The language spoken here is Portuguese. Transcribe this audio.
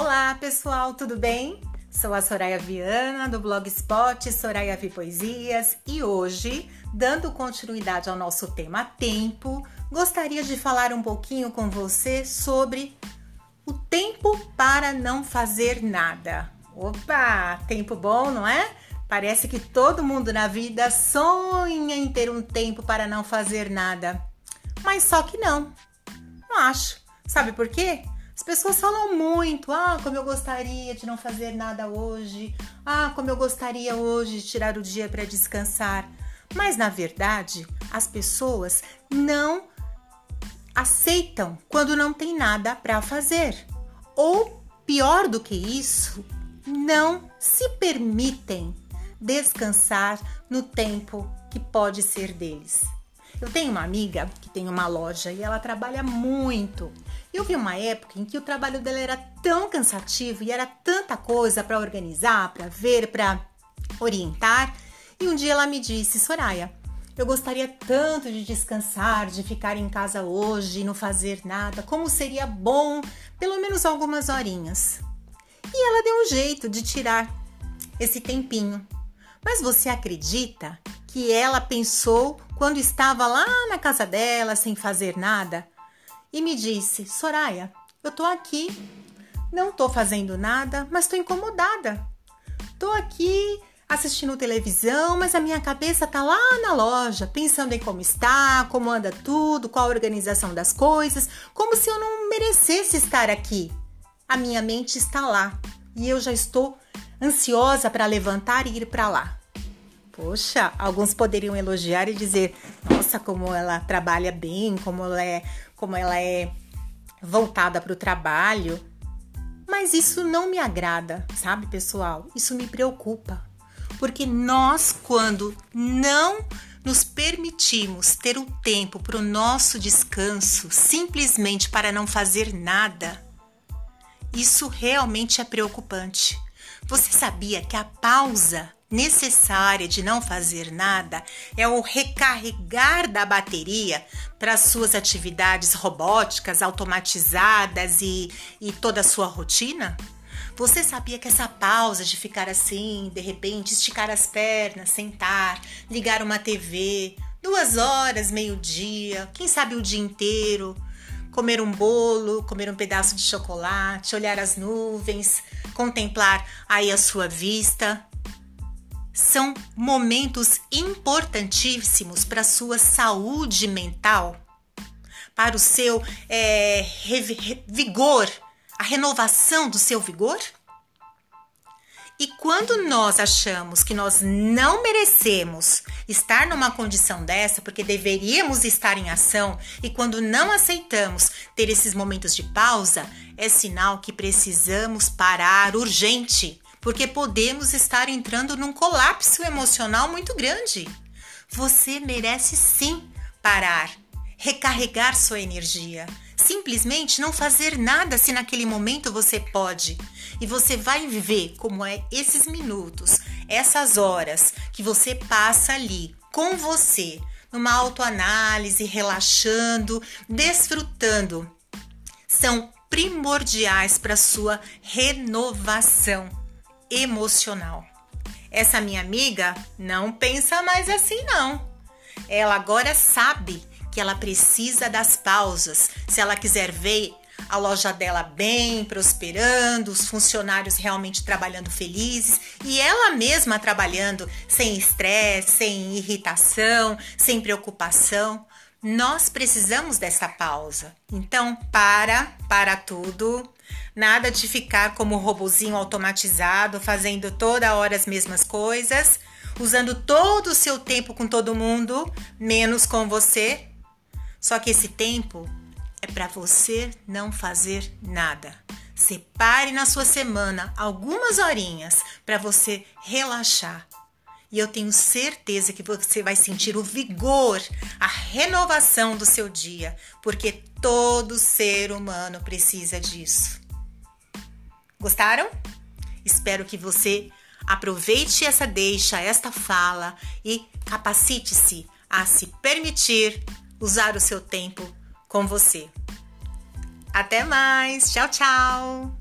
Olá, pessoal, tudo bem? Sou a Soraya Viana do Blogspot Soraya Vi Poesias e hoje, dando continuidade ao nosso tema tempo, gostaria de falar um pouquinho com você sobre o tempo para não fazer nada. Opa, tempo bom, não é? Parece que todo mundo na vida sonha em ter um tempo para não fazer nada. Mas só que não. Não acho. Sabe por quê? As pessoas falam muito, ah, como eu gostaria de não fazer nada hoje, ah, como eu gostaria hoje de tirar o dia para descansar. Mas na verdade, as pessoas não aceitam quando não tem nada para fazer. Ou pior do que isso, não se permitem descansar no tempo que pode ser deles. Eu tenho uma amiga que tem uma loja e ela trabalha muito. Eu vi uma época em que o trabalho dela era tão cansativo e era tanta coisa para organizar, para ver, para orientar. E um dia ela me disse: Soraya, eu gostaria tanto de descansar, de ficar em casa hoje não fazer nada. Como seria bom, pelo menos algumas horinhas. E ela deu um jeito de tirar esse tempinho. Mas você acredita que ela pensou quando estava lá na casa dela sem fazer nada e me disse: Soraya, eu tô aqui, não tô fazendo nada, mas tô incomodada. Tô aqui assistindo televisão, mas a minha cabeça tá lá na loja, pensando em como está, como anda tudo, qual a organização das coisas, como se eu não merecesse estar aqui. A minha mente está lá e eu já estou ansiosa para levantar e ir para lá. Poxa, alguns poderiam elogiar e dizer: "Nossa, como ela trabalha bem, como ela é, como ela é voltada para o trabalho". Mas isso não me agrada, sabe, pessoal? Isso me preocupa. Porque nós, quando não nos permitimos ter o um tempo para o nosso descanso, simplesmente para não fazer nada, isso realmente é preocupante. Você sabia que a pausa necessária de não fazer nada é o recarregar da bateria para suas atividades robóticas, automatizadas e, e toda a sua rotina? Você sabia que essa pausa de ficar assim, de repente, esticar as pernas, sentar, ligar uma TV, duas horas, meio-dia, quem sabe o dia inteiro, comer um bolo, comer um pedaço de chocolate, olhar as nuvens, contemplar aí a sua vista, são momentos importantíssimos para a sua saúde mental, para o seu é, vigor, a renovação do seu vigor? E quando nós achamos que nós não merecemos estar numa condição dessa, porque deveríamos estar em ação, e quando não aceitamos ter esses momentos de pausa, é sinal que precisamos parar urgente porque podemos estar entrando num colapso emocional muito grande. Você merece sim parar, recarregar sua energia. Simplesmente não fazer nada se naquele momento você pode. E você vai ver como é esses minutos, essas horas que você passa ali com você, numa autoanálise, relaxando, desfrutando, são primordiais para sua renovação emocional. Essa minha amiga não pensa mais assim, não. Ela agora sabe que ela precisa das pausas se ela quiser ver a loja dela bem, prosperando, os funcionários realmente trabalhando felizes e ela mesma trabalhando sem estresse, sem irritação, sem preocupação. Nós precisamos dessa pausa. Então, para, para tudo. Nada de ficar como robozinho automatizado, fazendo toda hora as mesmas coisas, usando todo o seu tempo com todo mundo, menos com você. Só que esse tempo é para você não fazer nada. Separe na sua semana algumas horinhas para você relaxar e eu tenho certeza que você vai sentir o vigor, a renovação do seu dia, porque todo ser humano precisa disso. Gostaram? Espero que você aproveite essa deixa, esta fala e capacite-se a se permitir usar o seu tempo com você. Até mais! Tchau, tchau!